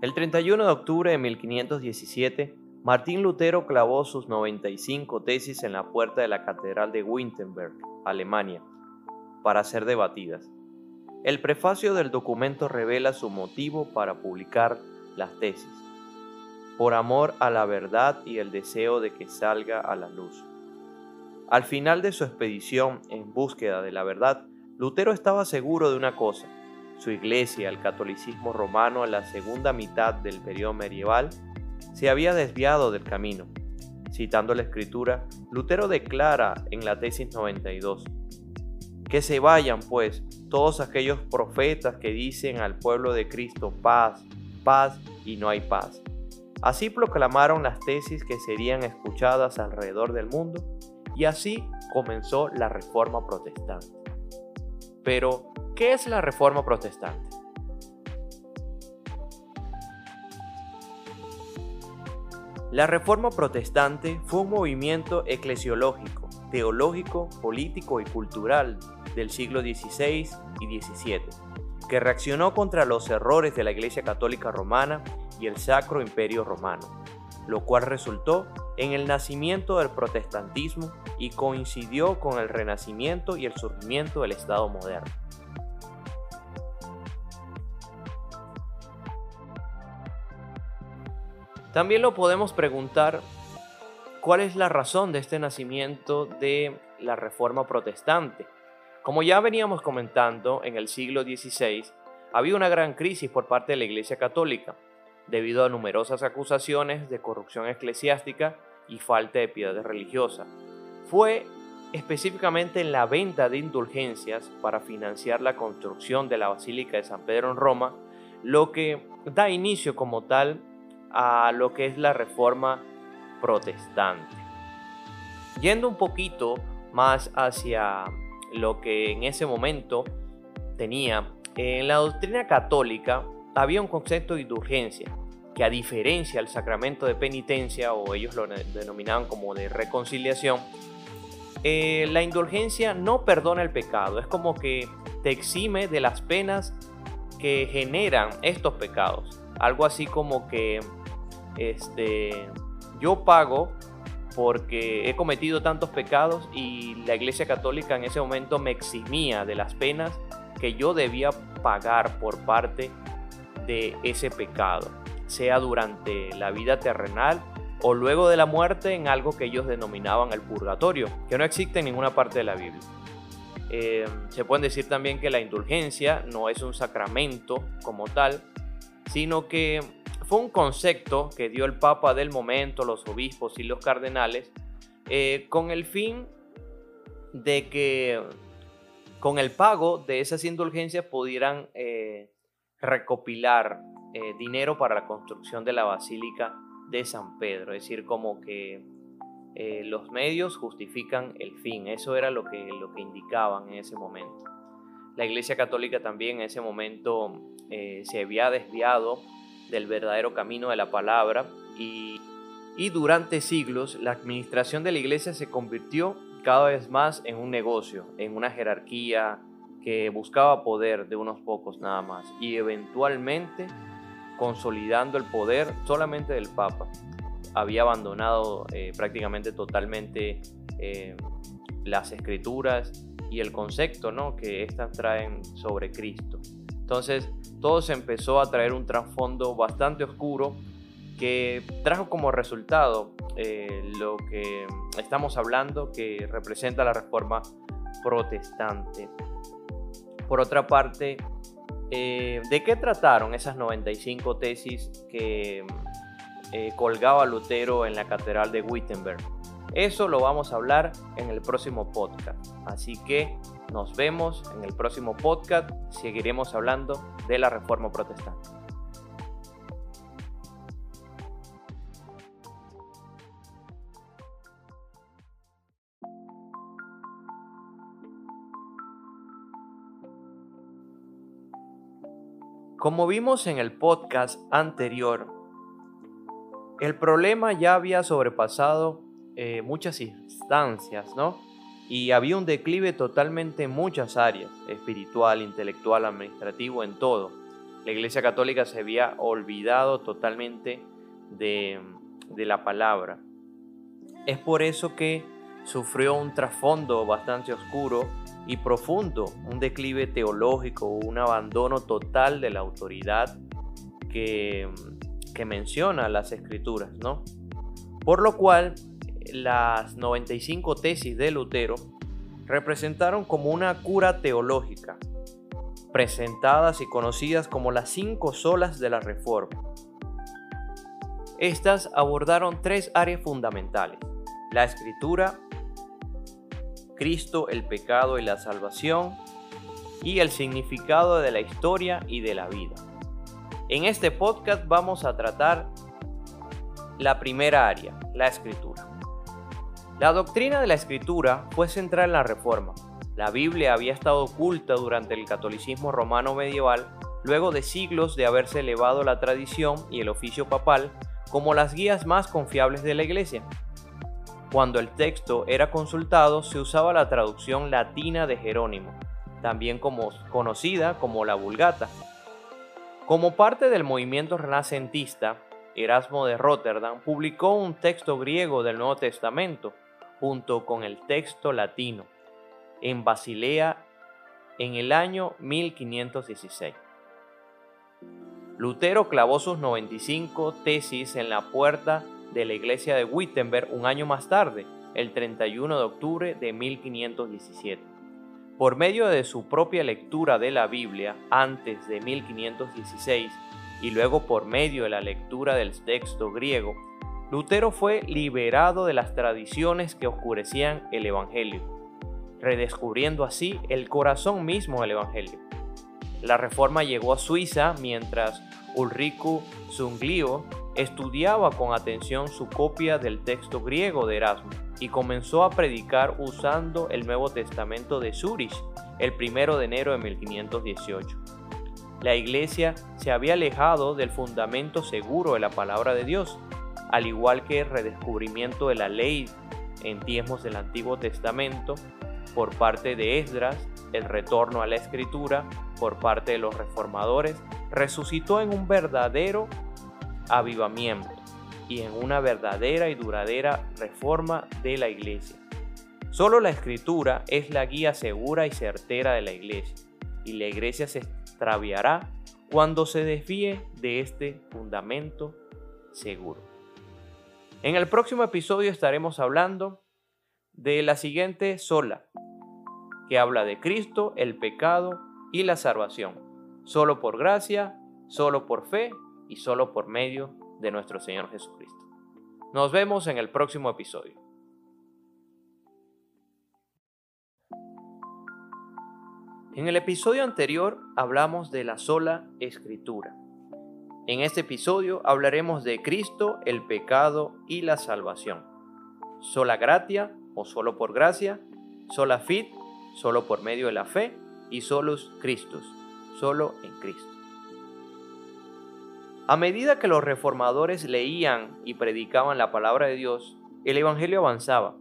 El 31 de octubre de 1517, Martín Lutero clavó sus 95 tesis en la puerta de la Catedral de Wittenberg, Alemania, para ser debatidas. El prefacio del documento revela su motivo para publicar las tesis, por amor a la verdad y el deseo de que salga a la luz. Al final de su expedición en búsqueda de la verdad, Lutero estaba seguro de una cosa, su iglesia, el catolicismo romano en la segunda mitad del periodo medieval, se había desviado del camino. Citando la escritura, Lutero declara en la tesis 92, que se vayan pues todos aquellos profetas que dicen al pueblo de Cristo paz, paz y no hay paz. Así proclamaron las tesis que serían escuchadas alrededor del mundo y así comenzó la reforma protestante. Pero, ¿Qué es la Reforma Protestante? La Reforma Protestante fue un movimiento eclesiológico, teológico, político y cultural del siglo XVI y XVII, que reaccionó contra los errores de la Iglesia Católica Romana y el Sacro Imperio Romano, lo cual resultó en el nacimiento del protestantismo y coincidió con el renacimiento y el surgimiento del Estado moderno. También lo podemos preguntar cuál es la razón de este nacimiento de la Reforma Protestante. Como ya veníamos comentando, en el siglo XVI había una gran crisis por parte de la Iglesia Católica, debido a numerosas acusaciones de corrupción eclesiástica y falta de piedad religiosa. Fue específicamente en la venta de indulgencias para financiar la construcción de la Basílica de San Pedro en Roma, lo que da inicio como tal a lo que es la reforma protestante. Yendo un poquito más hacia lo que en ese momento tenía, en la doctrina católica había un concepto de indulgencia, que a diferencia del sacramento de penitencia, o ellos lo denominaban como de reconciliación, eh, la indulgencia no perdona el pecado, es como que te exime de las penas que generan estos pecados. Algo así como que este, yo pago porque he cometido tantos pecados y la Iglesia Católica en ese momento me eximía de las penas que yo debía pagar por parte de ese pecado, sea durante la vida terrenal o luego de la muerte en algo que ellos denominaban el purgatorio, que no existe en ninguna parte de la Biblia. Eh, se puede decir también que la indulgencia no es un sacramento como tal, sino que fue un concepto que dio el Papa del momento, los obispos y los cardenales, eh, con el fin de que con el pago de esas indulgencias pudieran eh, recopilar eh, dinero para la construcción de la Basílica de San Pedro. Es decir, como que los medios justifican el fin. Eso era lo que, lo que indicaban en ese momento. La Iglesia Católica también en ese momento se había desviado del verdadero camino de la palabra y, durante siglos la administración de la iglesia se convirtió cada vez más en un negocio, en una jerarquía que buscaba poder de unos pocos nada más y eventualmente consolidando el poder solamente del Papa. Había abandonado eh, prácticamente totalmente eh, las escrituras y el concepto ¿no? que éstas traen sobre Cristo. Entonces, todo se empezó a traer un trasfondo bastante oscuro que trajo como resultado eh, lo que estamos hablando, que representa la reforma protestante. Por otra parte, eh, ¿de qué trataron esas 95 tesis que eh, colgaba Lutero en la Catedral de Wittenberg? Eso lo vamos a hablar en el próximo podcast. Así que nos vemos en el próximo podcast. Seguiremos hablando de la Reforma Protestante. Como vimos en el podcast anterior, el problema ya había sobrepasado eh, muchas instancias, ¿no? Y había un declive totalmente en muchas áreas, espiritual, intelectual, administrativo, en todo. La Iglesia Católica se había olvidado totalmente de, de la palabra. Es por eso que sufrió un trasfondo bastante oscuro y profundo, un declive teológico, un abandono total de la autoridad que, que menciona las escrituras, ¿no? Por lo cual, las 95 tesis de Lutero representaron como una cura teológica, presentadas y conocidas como las cinco solas de la Reforma. Estas abordaron tres áreas fundamentales, la escritura, Cristo, el pecado y la salvación, y el significado de la historia y de la vida. En este podcast vamos a tratar la primera área, la escritura. La doctrina de la escritura fue central en la Reforma. La Biblia había estado oculta durante el catolicismo romano medieval, luego de siglos de haberse elevado la tradición y el oficio papal como las guías más confiables de la Iglesia. Cuando el texto era consultado se usaba la traducción latina de Jerónimo, también como, conocida como la Vulgata. Como parte del movimiento renacentista, Erasmo de Rotterdam publicó un texto griego del Nuevo Testamento junto con el texto latino en Basilea en el año 1516. Lutero clavó sus 95 tesis en la puerta de la iglesia de Wittenberg un año más tarde, el 31 de octubre de 1517. Por medio de su propia lectura de la Biblia antes de 1516 y luego por medio de la lectura del texto griego, Lutero fue liberado de las tradiciones que oscurecían el Evangelio, redescubriendo así el corazón mismo del Evangelio. La reforma llegó a Suiza mientras Ulrico Zunglio estudiaba con atención su copia del texto griego de Erasmo y comenzó a predicar usando el Nuevo Testamento de Zurich el 1 de enero de 1518. La iglesia se había alejado del fundamento seguro de la palabra de Dios, al igual que el redescubrimiento de la ley en tiempos del Antiguo Testamento por parte de Esdras, el retorno a la escritura por parte de los reformadores, resucitó en un verdadero avivamiento y en una verdadera y duradera reforma de la iglesia. Solo la escritura es la guía segura y certera de la iglesia, y la iglesia se extraviará cuando se desvíe de este fundamento seguro. En el próximo episodio estaremos hablando de la siguiente sola, que habla de Cristo, el pecado y la salvación, solo por gracia, solo por fe y solo por medio de nuestro Señor Jesucristo. Nos vemos en el próximo episodio. En el episodio anterior hablamos de la sola escritura. En este episodio hablaremos de Cristo, el pecado y la salvación. Sola gratia o solo por gracia, sola fit, solo por medio de la fe y solus Christus, solo en Cristo. A medida que los reformadores leían y predicaban la palabra de Dios, el Evangelio avanzaba.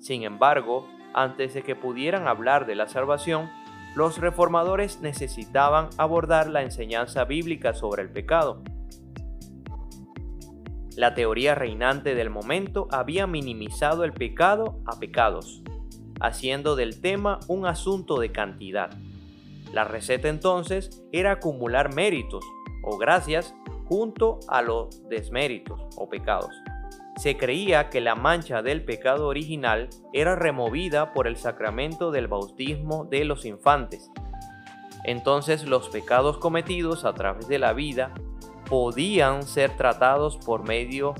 Sin embargo, antes de que pudieran hablar de la salvación, los reformadores necesitaban abordar la enseñanza bíblica sobre el pecado. La teoría reinante del momento había minimizado el pecado a pecados, haciendo del tema un asunto de cantidad. La receta entonces era acumular méritos o gracias junto a los desméritos o pecados. Se creía que la mancha del pecado original era removida por el sacramento del bautismo de los infantes. Entonces los pecados cometidos a través de la vida podían ser tratados por medio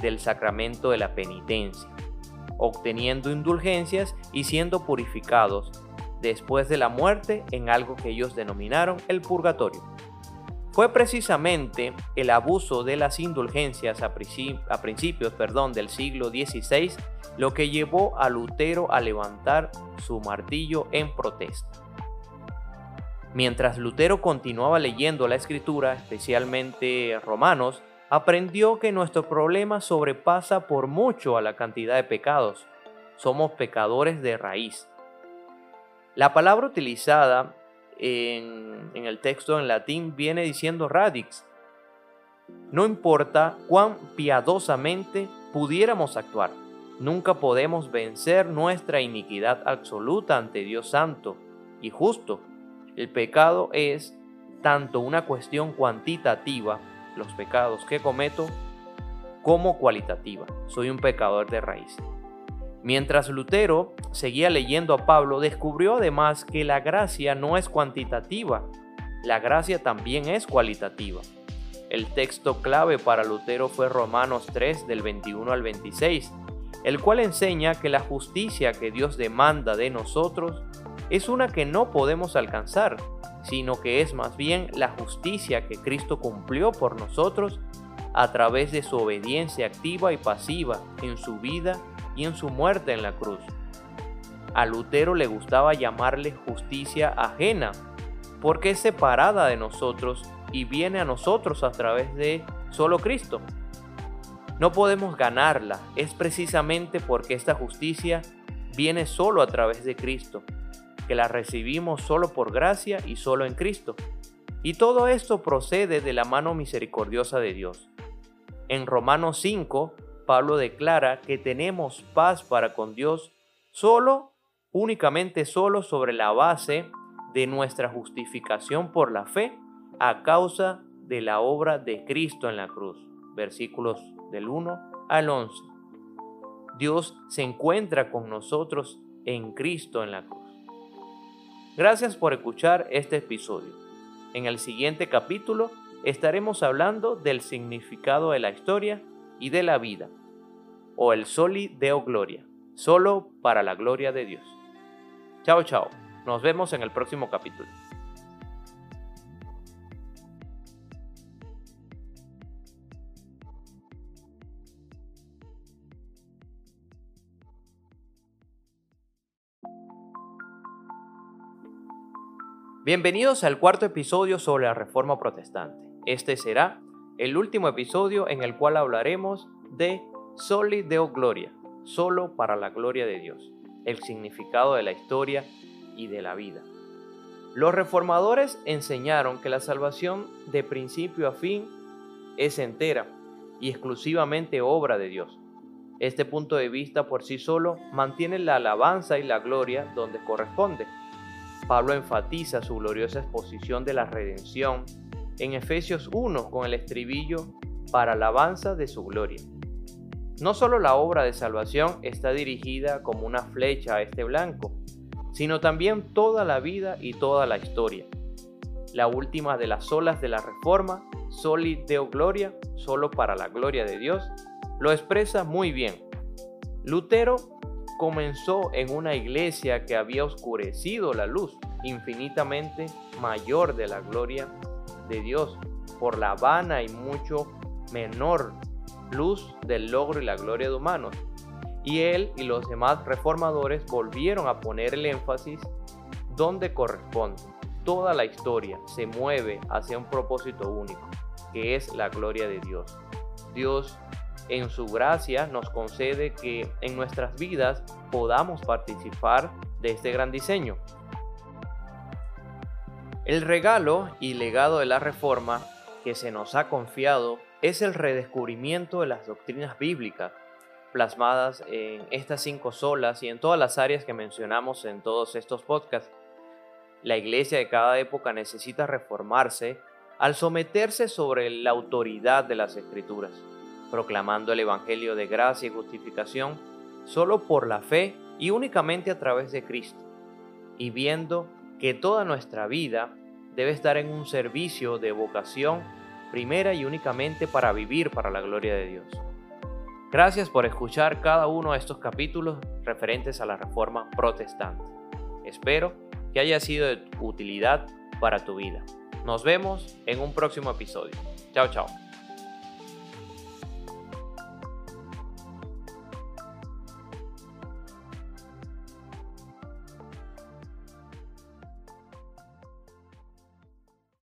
del sacramento de la penitencia, obteniendo indulgencias y siendo purificados después de la muerte en algo que ellos denominaron el purgatorio. Fue precisamente el abuso de las indulgencias a, principios perdón, del siglo XVI lo que llevó a Lutero a levantar su martillo en protesta. Mientras Lutero continuaba leyendo la escritura, especialmente Romanos, aprendió que nuestro problema sobrepasa por mucho a la cantidad de pecados. Somos pecadores de raíz. La palabra utilizada en, el texto en latín viene diciendo radix. No importa cuán piadosamente pudiéramos actuar, nunca podemos vencer nuestra iniquidad absoluta ante Dios Santo y justo. El pecado es tanto una cuestión cuantitativa, los pecados que cometo, como cualitativa. Soy un pecador de raíz. Mientras Lutero seguía leyendo a Pablo, descubrió además que la gracia no es cuantitativa, la gracia también es cualitativa. El texto clave para Lutero fue Romanos 3 del 21 al 26, el cual enseña que la justicia que Dios demanda de nosotros es una que no podemos alcanzar, sino que es más bien la justicia que Cristo cumplió por nosotros a través de su obediencia activa y pasiva en su vida y en su muerte en la cruz. A Lutero le gustaba llamarle justicia ajena, porque es separada de nosotros y viene a nosotros a través de solo Cristo. No podemos ganarla, es precisamente porque esta justicia viene solo a través de Cristo, que la recibimos solo por gracia y solo en Cristo. Y todo esto procede de la mano misericordiosa de Dios. En Romanos 5, Pablo declara que tenemos paz para con Dios solo, únicamente solo sobre la base de nuestra justificación por la fe a causa de la obra de Cristo en la cruz. Versículos del 1 al 11. Dios se encuentra con nosotros en Cristo en la cruz. Gracias por escuchar este episodio. En el siguiente capítulo estaremos hablando del significado de la historia y de la vida, o el soli deo gloria, solo para la gloria de Dios. Chao, chao. Nos vemos en el próximo capítulo. Bienvenidos al cuarto episodio sobre la Reforma Protestante. Este será el último episodio en el cual hablaremos de Soli Deo Gloria, solo para la gloria de Dios, el significado de la historia y de la vida. Los reformadores enseñaron que la salvación de principio a fin es entera y exclusivamente obra de Dios. Este punto de vista por sí solo mantiene la alabanza y la gloria donde corresponde Pablo enfatiza su gloriosa exposición de la redención en Efesios 1 con el estribillo para alabanza de su gloria. No solo la obra de salvación está dirigida como una flecha a este blanco, sino también toda la vida y toda la historia. La última de las olas de la Reforma, Soli Deo Gloria, solo para la gloria de Dios, lo expresa muy bien. Lutero comenzó en una iglesia que había oscurecido la luz infinitamente mayor de la gloria de Dios por la vana y mucho menor luz del logro y la gloria de humanos. Y él y los demás reformadores volvieron a poner el énfasis donde corresponde. Toda la historia se mueve hacia un propósito único, que es la gloria de Dios. Dios en su gracia nos concede que en nuestras vidas podamos participar de este gran diseño. El regalo y legado de la reforma que se nos ha confiado es el redescubrimiento de las doctrinas bíblicas plasmadas en estas cinco solas y en todas las áreas que mencionamos en todos estos podcasts. La iglesia de cada época necesita reformarse al someterse sobre la autoridad de las escrituras proclamando el Evangelio de gracia y justificación solo por la fe y únicamente a través de Cristo, y viendo que toda nuestra vida debe estar en un servicio de vocación primera y únicamente para vivir para la gloria de Dios. Gracias por escuchar cada uno de estos capítulos referentes a la reforma protestante. Espero que haya sido de utilidad para tu vida. Nos vemos en un próximo episodio. Chao, chao.